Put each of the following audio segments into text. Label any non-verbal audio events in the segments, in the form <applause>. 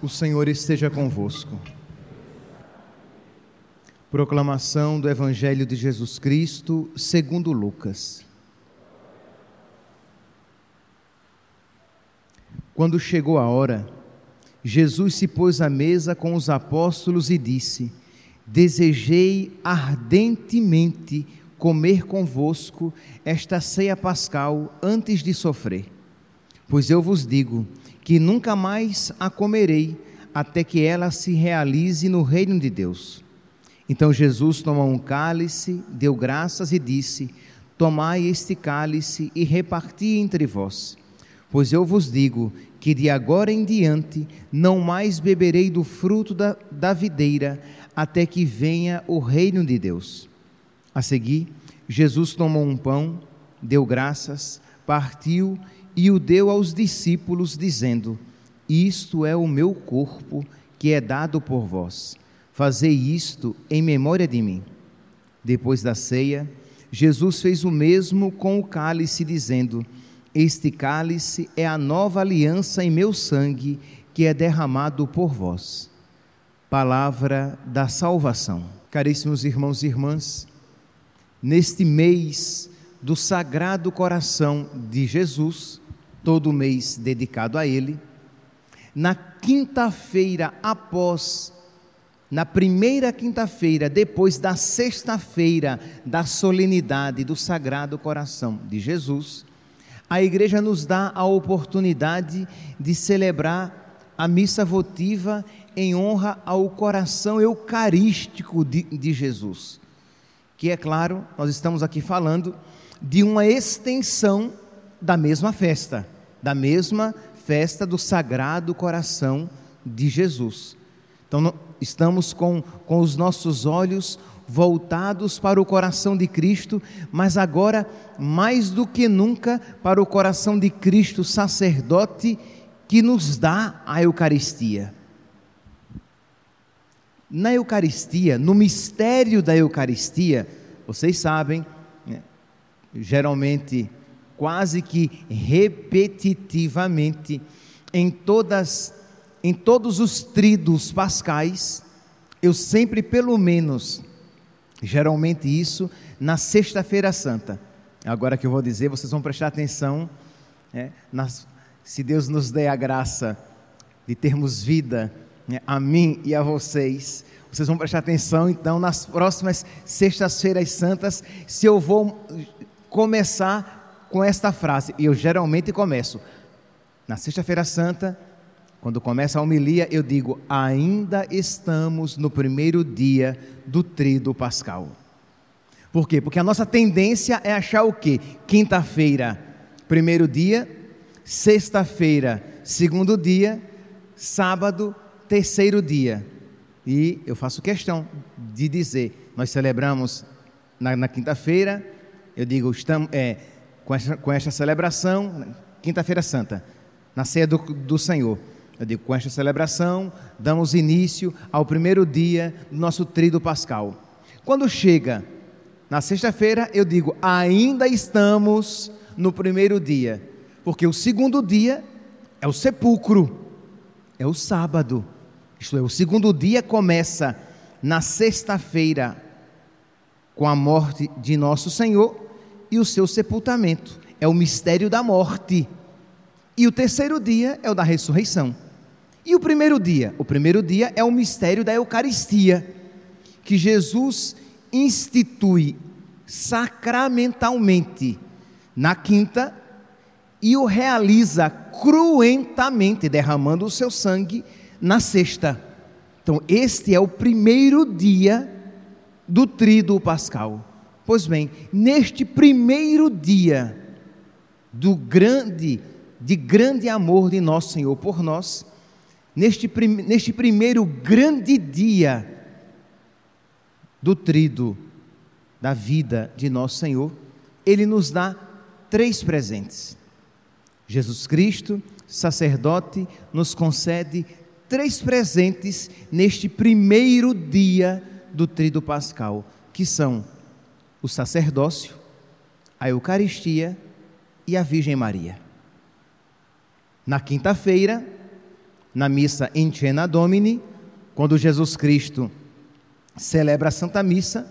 O Senhor esteja convosco. Proclamação do Evangelho de Jesus Cristo, segundo Lucas. Quando chegou a hora, Jesus se pôs à mesa com os apóstolos e disse: Desejei ardentemente comer convosco esta ceia pascal antes de sofrer. Pois eu vos digo que nunca mais a comerei até que ela se realize no reino de Deus. Então Jesus tomou um cálice, deu graças e disse: Tomai este cálice e reparti entre vós. Pois eu vos digo que de agora em diante não mais beberei do fruto da, da videira, até que venha o reino de Deus. A seguir, Jesus tomou um pão, deu graças, partiu e o deu aos discípulos, dizendo: Isto é o meu corpo que é dado por vós. Fazei isto em memória de mim. Depois da ceia, Jesus fez o mesmo com o cálice, dizendo: Este cálice é a nova aliança em meu sangue, que é derramado por vós. Palavra da salvação. Caríssimos irmãos e irmãs, neste mês do Sagrado Coração de Jesus, todo mês dedicado a ele. Na quinta-feira após, na primeira quinta-feira, depois da sexta-feira da solenidade do Sagrado Coração de Jesus, a igreja nos dá a oportunidade de celebrar a missa votiva em honra ao coração eucarístico de, de Jesus. Que é claro, nós estamos aqui falando de uma extensão da mesma festa da mesma festa do Sagrado Coração de Jesus. Então, estamos com, com os nossos olhos voltados para o coração de Cristo, mas agora, mais do que nunca, para o coração de Cristo, sacerdote, que nos dá a Eucaristia. Na Eucaristia, no mistério da Eucaristia, vocês sabem, né, geralmente quase que repetitivamente em todas em todos os tridos pascais, eu sempre pelo menos geralmente isso na sexta-feira santa. Agora que eu vou dizer, vocês vão prestar atenção, né, nas, se Deus nos der a graça de termos vida, né, a mim e a vocês, vocês vão prestar atenção então nas próximas sextas-feiras santas, se eu vou começar com esta frase, e eu geralmente começo. Na Sexta-feira Santa, quando começa a homilia, eu digo: ainda estamos no primeiro dia do trido pascal. Por quê? Porque a nossa tendência é achar o quê? Quinta-feira, primeiro dia, sexta-feira, segundo dia, sábado, terceiro dia. E eu faço questão de dizer: nós celebramos na, na quinta-feira, eu digo, estamos, é, com esta, com celebração, Quinta-feira Santa, na ceia do, do Senhor. Eu digo, com esta celebração, damos início ao primeiro dia do nosso trido pascal. Quando chega na sexta-feira, eu digo, ainda estamos no primeiro dia, porque o segundo dia é o sepulcro, é o sábado. Isto é, o segundo dia começa na sexta-feira, com a morte de nosso Senhor, e o seu sepultamento. É o mistério da morte. E o terceiro dia é o da ressurreição. E o primeiro dia? O primeiro dia é o mistério da Eucaristia, que Jesus institui sacramentalmente na quinta e o realiza cruentamente, derramando o seu sangue na sexta. Então, este é o primeiro dia do tríduo pascal. Pois bem, neste primeiro dia do grande, de grande amor de nosso Senhor por nós, neste, neste primeiro grande dia do trido da vida de nosso Senhor, Ele nos dá três presentes. Jesus Cristo, sacerdote, nos concede três presentes neste primeiro dia do trido pascal, que são o sacerdócio, a Eucaristia e a Virgem Maria. Na quinta-feira, na missa In Domini, quando Jesus Cristo celebra a Santa Missa,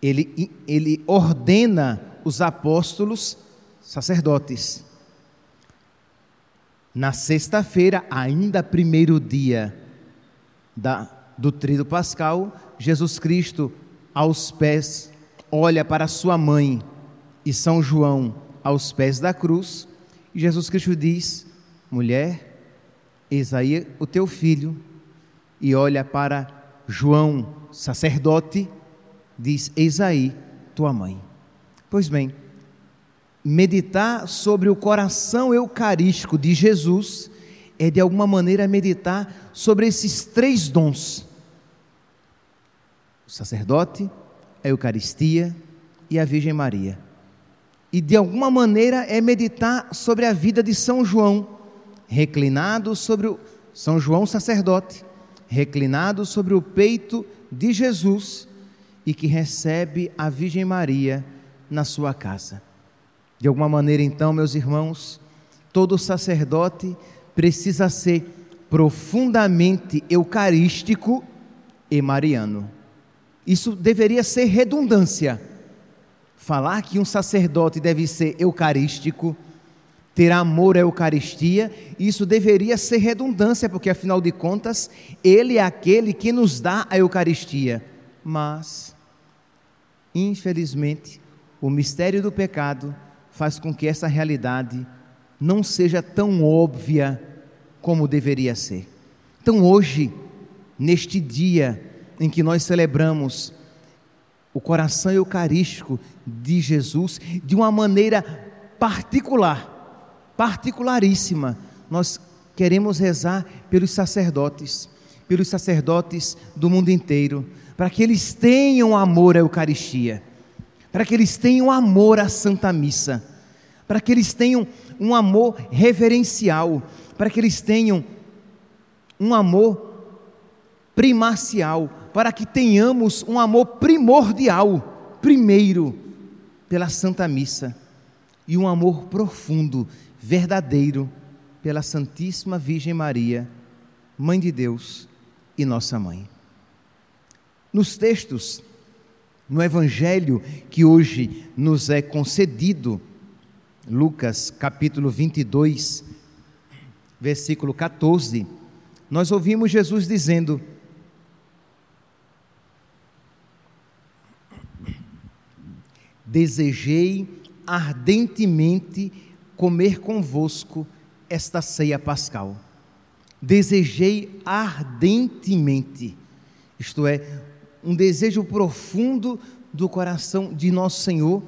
ele, ele ordena os apóstolos sacerdotes. Na sexta-feira, ainda primeiro dia da, do trido pascal, Jesus Cristo, aos pés, olha para sua mãe e São João aos pés da cruz, e Jesus Cristo diz: Mulher, eis aí o teu filho, e olha para João, sacerdote, diz: Eis aí tua mãe. Pois bem, meditar sobre o coração eucarístico de Jesus é de alguma maneira meditar sobre esses três dons: o sacerdote, a Eucaristia e a Virgem Maria. E de alguma maneira é meditar sobre a vida de São João, reclinado sobre o São João sacerdote, reclinado sobre o peito de Jesus e que recebe a Virgem Maria na sua casa. De alguma maneira, então, meus irmãos, todo sacerdote precisa ser profundamente eucarístico e mariano. Isso deveria ser redundância. Falar que um sacerdote deve ser eucarístico, ter amor à Eucaristia, isso deveria ser redundância, porque afinal de contas, Ele é aquele que nos dá a Eucaristia. Mas, infelizmente, o mistério do pecado faz com que essa realidade não seja tão óbvia como deveria ser. Então, hoje, neste dia em que nós celebramos o coração eucarístico de Jesus, de uma maneira particular, particularíssima, nós queremos rezar pelos sacerdotes, pelos sacerdotes do mundo inteiro, para que eles tenham amor à Eucaristia para que eles tenham amor à Santa Missa, para que eles tenham um amor reverencial, para que eles tenham um amor primacial, para que tenhamos um amor primordial, primeiro, pela Santa Missa, e um amor profundo, verdadeiro, pela Santíssima Virgem Maria, Mãe de Deus e nossa mãe. Nos textos no evangelho que hoje nos é concedido, Lucas capítulo 22, versículo 14, nós ouvimos Jesus dizendo: Desejei ardentemente comer convosco esta ceia pascal. Desejei ardentemente, isto é, um desejo profundo do coração de nosso Senhor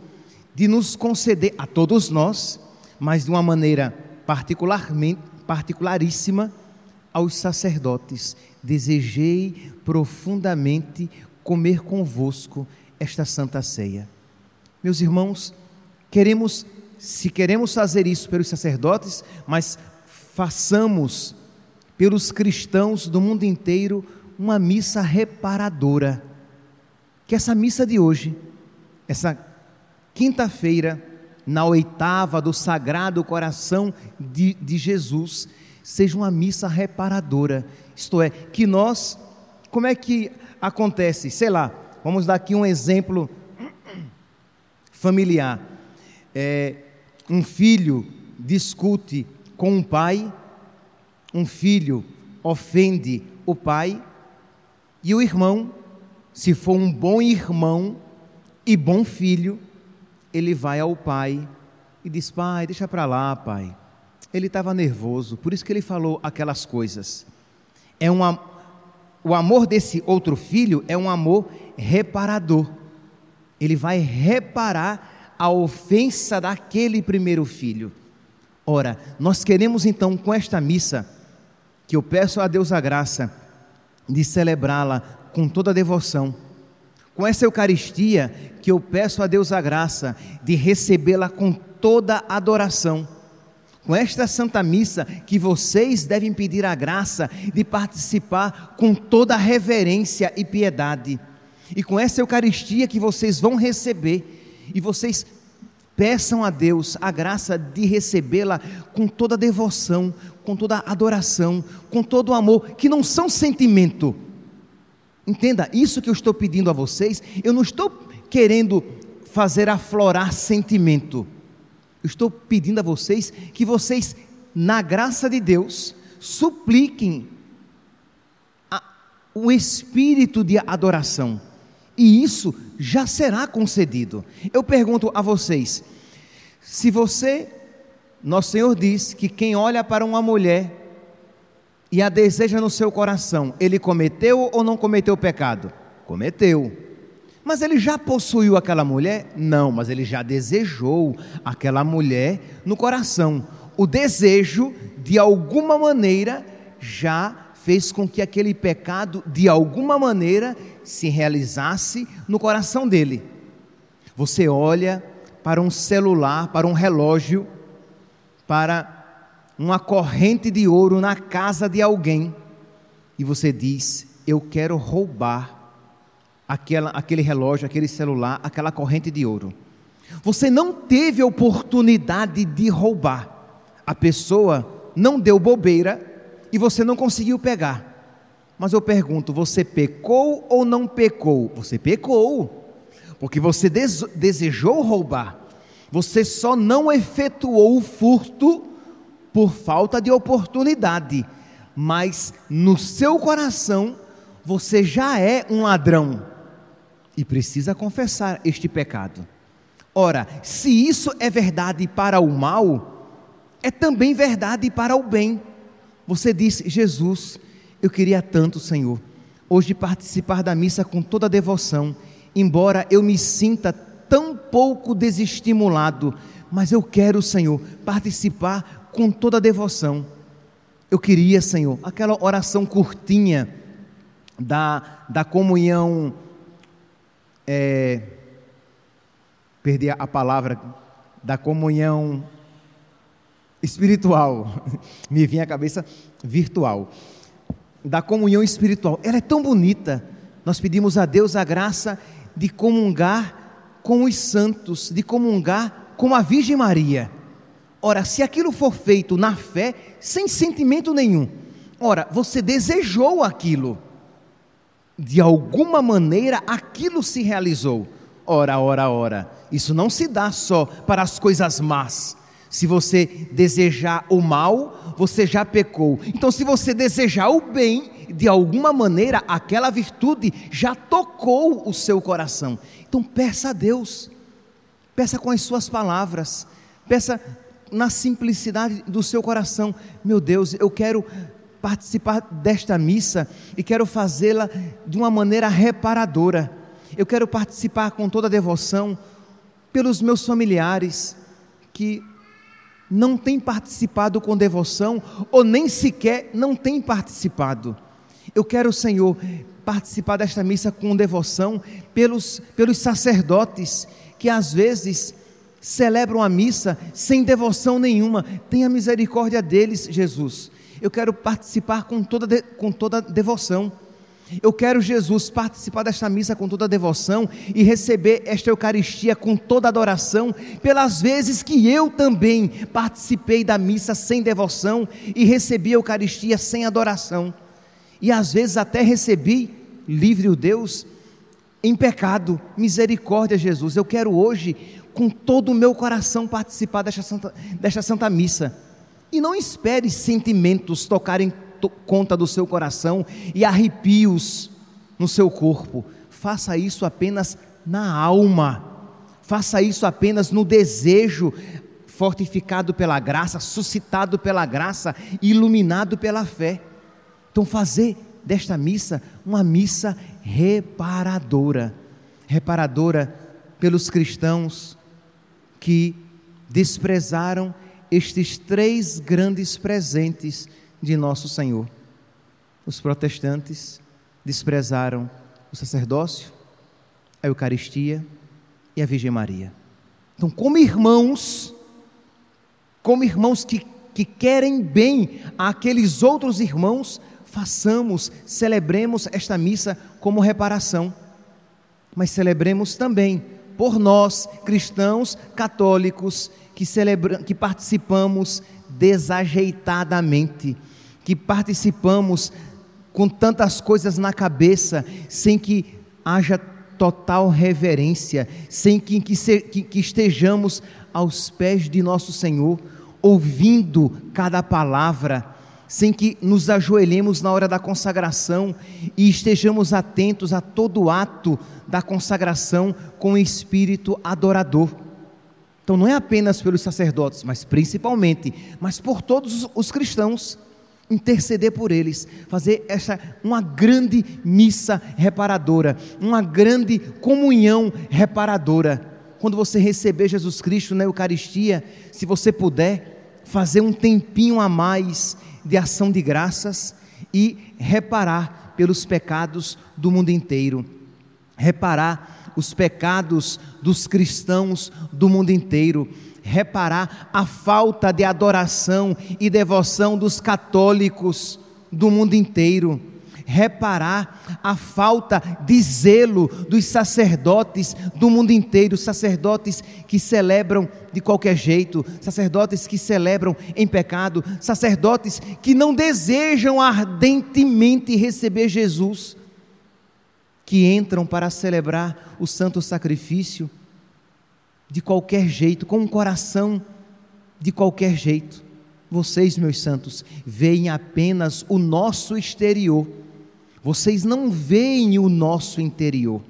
de nos conceder a todos nós, mas de uma maneira particularmente particularíssima aos sacerdotes. Desejei profundamente comer convosco esta santa ceia. Meus irmãos, queremos se queremos fazer isso pelos sacerdotes, mas façamos pelos cristãos do mundo inteiro uma missa reparadora. Que essa missa de hoje, essa quinta-feira, na oitava do Sagrado Coração de, de Jesus, seja uma missa reparadora. Isto é, que nós, como é que acontece? Sei lá, vamos dar aqui um exemplo familiar. É, um filho discute com um pai, um filho ofende o pai, e o irmão, se for um bom irmão e bom filho, ele vai ao pai e diz: Pai, deixa para lá, pai. Ele estava nervoso, por isso que ele falou aquelas coisas. É um, o amor desse outro filho é um amor reparador. Ele vai reparar a ofensa daquele primeiro filho. Ora, nós queremos então com esta missa, que eu peço a Deus a graça, de celebrá-la com toda a devoção. Com essa Eucaristia que eu peço a Deus a graça de recebê-la com toda adoração. Com esta Santa Missa que vocês devem pedir a graça de participar com toda reverência e piedade. E com essa Eucaristia que vocês vão receber e vocês Peçam a Deus a graça de recebê-la com toda devoção, com toda adoração, com todo amor, que não são sentimento. Entenda, isso que eu estou pedindo a vocês, eu não estou querendo fazer aflorar sentimento. Eu estou pedindo a vocês que vocês, na graça de Deus, supliquem a, o espírito de adoração e isso já será concedido. Eu pergunto a vocês: se você, nosso Senhor diz que quem olha para uma mulher e a deseja no seu coração, ele cometeu ou não cometeu pecado? Cometeu. Mas ele já possuiu aquela mulher? Não, mas ele já desejou aquela mulher no coração. O desejo, de alguma maneira, já fez com que aquele pecado, de alguma maneira, se realizasse no coração dele. Você olha para um celular, para um relógio, para uma corrente de ouro na casa de alguém e você diz: Eu quero roubar aquela, aquele relógio, aquele celular, aquela corrente de ouro. Você não teve oportunidade de roubar. A pessoa não deu bobeira e você não conseguiu pegar. Mas eu pergunto: você pecou ou não pecou? Você pecou, porque você desejou roubar. Você só não efetuou o furto por falta de oportunidade, mas no seu coração você já é um ladrão e precisa confessar este pecado. Ora, se isso é verdade para o mal, é também verdade para o bem. Você disse, Jesus, eu queria tanto, Senhor, hoje participar da missa com toda a devoção, embora eu me sinta tão pouco desestimulado, mas eu quero, Senhor, participar com toda a devoção. Eu queria, Senhor, aquela oração curtinha da, da comunhão, é, perdi a palavra, da comunhão espiritual, <laughs> me vinha à cabeça virtual, da comunhão espiritual. Ela é tão bonita. Nós pedimos a Deus a graça de comungar com os santos, de comungar com a Virgem Maria. Ora, se aquilo for feito na fé, sem sentimento nenhum, ora, você desejou aquilo, de alguma maneira aquilo se realizou. Ora, ora, ora, isso não se dá só para as coisas más, se você desejar o mal, você já pecou. Então, se você desejar o bem, de alguma maneira, aquela virtude já tocou o seu coração. Então, peça a Deus, peça com as suas palavras, peça na simplicidade do seu coração: Meu Deus, eu quero participar desta missa e quero fazê-la de uma maneira reparadora. Eu quero participar com toda a devoção pelos meus familiares que não tem participado com devoção ou nem sequer não tem participado. Eu quero, Senhor, participar desta missa com devoção pelos, pelos sacerdotes que às vezes celebram a missa sem devoção nenhuma. Tenha misericórdia deles, Jesus. Eu quero participar com toda, com toda devoção. Eu quero, Jesus, participar desta missa com toda devoção e receber esta Eucaristia com toda adoração, pelas vezes que eu também participei da missa sem devoção e recebi a Eucaristia sem adoração, e às vezes até recebi, livre o Deus, em pecado, misericórdia, Jesus. Eu quero hoje, com todo o meu coração, participar desta Santa, desta Santa Missa, e não espere sentimentos tocarem conta do seu coração e arrepios no seu corpo. Faça isso apenas na alma. Faça isso apenas no desejo fortificado pela graça, suscitado pela graça, iluminado pela fé. Então, fazer desta missa uma missa reparadora reparadora pelos cristãos que desprezaram estes três grandes presentes de nosso Senhor. Os protestantes desprezaram o sacerdócio, a Eucaristia e a Virgem Maria. Então, como irmãos, como irmãos que, que querem bem àqueles outros irmãos, façamos, celebremos esta missa como reparação, mas celebremos também por nós, cristãos católicos, que, celebra, que participamos desajeitadamente, que participamos com tantas coisas na cabeça, sem que haja total reverência, sem que, que, se, que, que estejamos aos pés de nosso Senhor, ouvindo cada palavra, sem que nos ajoelhemos na hora da consagração e estejamos atentos a todo ato da consagração com o espírito adorador. Então não é apenas pelos sacerdotes, mas principalmente, mas por todos os cristãos, interceder por eles, fazer essa uma grande missa reparadora, uma grande comunhão reparadora. Quando você receber Jesus Cristo na Eucaristia, se você puder, fazer um tempinho a mais de ação de graças e reparar pelos pecados do mundo inteiro. Reparar os pecados dos cristãos do mundo inteiro, reparar a falta de adoração e devoção dos católicos do mundo inteiro, reparar a falta de zelo dos sacerdotes do mundo inteiro, sacerdotes que celebram de qualquer jeito, sacerdotes que celebram em pecado, sacerdotes que não desejam ardentemente receber Jesus que entram para celebrar o santo sacrifício de qualquer jeito, com um coração de qualquer jeito. Vocês, meus santos, veem apenas o nosso exterior, vocês não veem o nosso interior.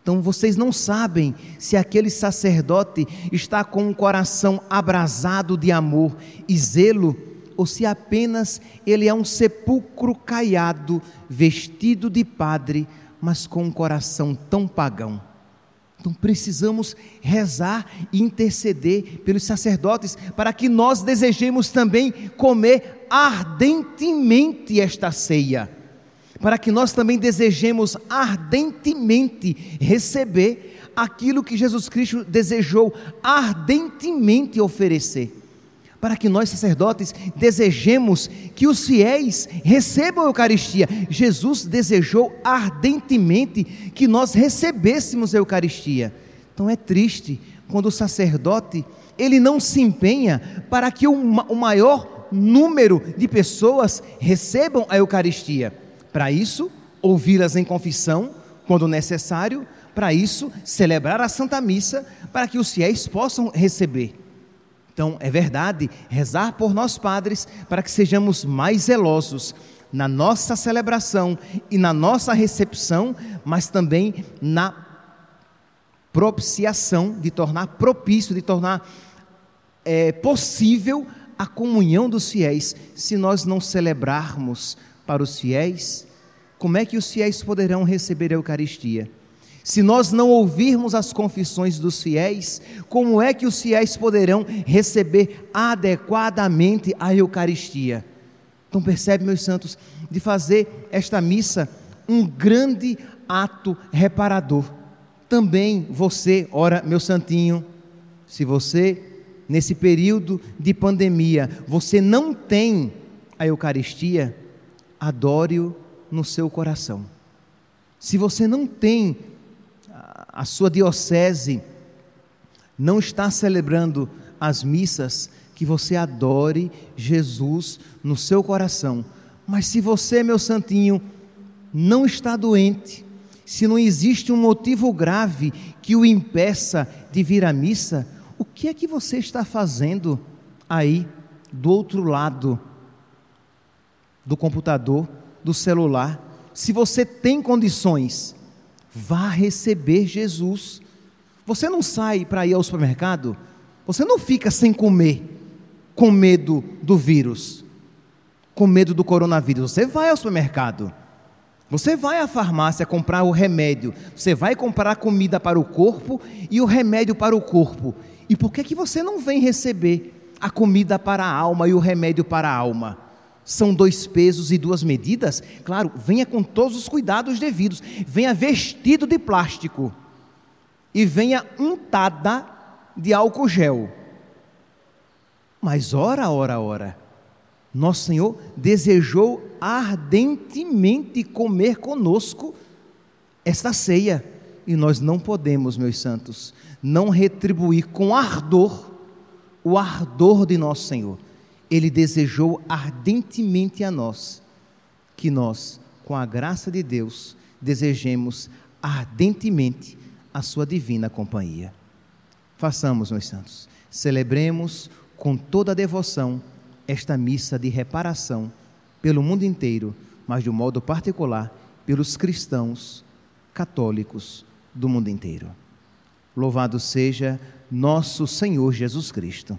Então vocês não sabem se aquele sacerdote está com um coração abrasado de amor e zelo, ou se apenas ele é um sepulcro caiado, vestido de padre, mas com um coração tão pagão. Então precisamos rezar e interceder pelos sacerdotes para que nós desejemos também comer ardentemente esta ceia, para que nós também desejemos ardentemente receber aquilo que Jesus Cristo desejou ardentemente oferecer para que nós sacerdotes desejemos que os fiéis recebam a Eucaristia. Jesus desejou ardentemente que nós recebêssemos a Eucaristia. Então é triste quando o sacerdote ele não se empenha para que o, maior número de pessoas recebam a Eucaristia. Para isso, ouvi-las em confissão quando necessário, para isso, celebrar a Santa Missa para que os fiéis possam receber. Então, é verdade, rezar por nós padres para que sejamos mais zelosos na nossa celebração e na nossa recepção, mas também na propiciação, de tornar propício, de tornar é, possível a comunhão dos fiéis. Se nós não celebrarmos para os fiéis, como é que os fiéis poderão receber a Eucaristia? Se nós não ouvirmos as confissões dos fiéis, como é que os fiéis poderão receber adequadamente a Eucaristia? Então, percebe, meus santos, de fazer esta missa um grande ato reparador. Também você, ora, meu santinho, se você, nesse período de pandemia, você não tem a Eucaristia, adore-o no seu coração. Se você não tem a sua diocese não está celebrando as missas, que você adore Jesus no seu coração. Mas se você, meu santinho, não está doente, se não existe um motivo grave que o impeça de vir à missa, o que é que você está fazendo aí do outro lado do computador, do celular? Se você tem condições, Vá receber Jesus. Você não sai para ir ao supermercado, você não fica sem comer, com medo do vírus, com medo do coronavírus. Você vai ao supermercado, você vai à farmácia comprar o remédio, você vai comprar comida para o corpo e o remédio para o corpo. E por que, que você não vem receber a comida para a alma e o remédio para a alma? São dois pesos e duas medidas? Claro, venha com todos os cuidados devidos. Venha vestido de plástico. E venha untada de álcool gel. Mas ora, ora, ora. Nosso Senhor desejou ardentemente comer conosco esta ceia. E nós não podemos, meus santos, não retribuir com ardor o ardor de nosso Senhor. Ele desejou ardentemente a nós que nós, com a graça de Deus, desejemos ardentemente a sua divina companhia. Façamos, meus santos, celebremos com toda a devoção esta missa de reparação pelo mundo inteiro, mas de um modo particular pelos cristãos católicos do mundo inteiro. Louvado seja nosso Senhor Jesus Cristo,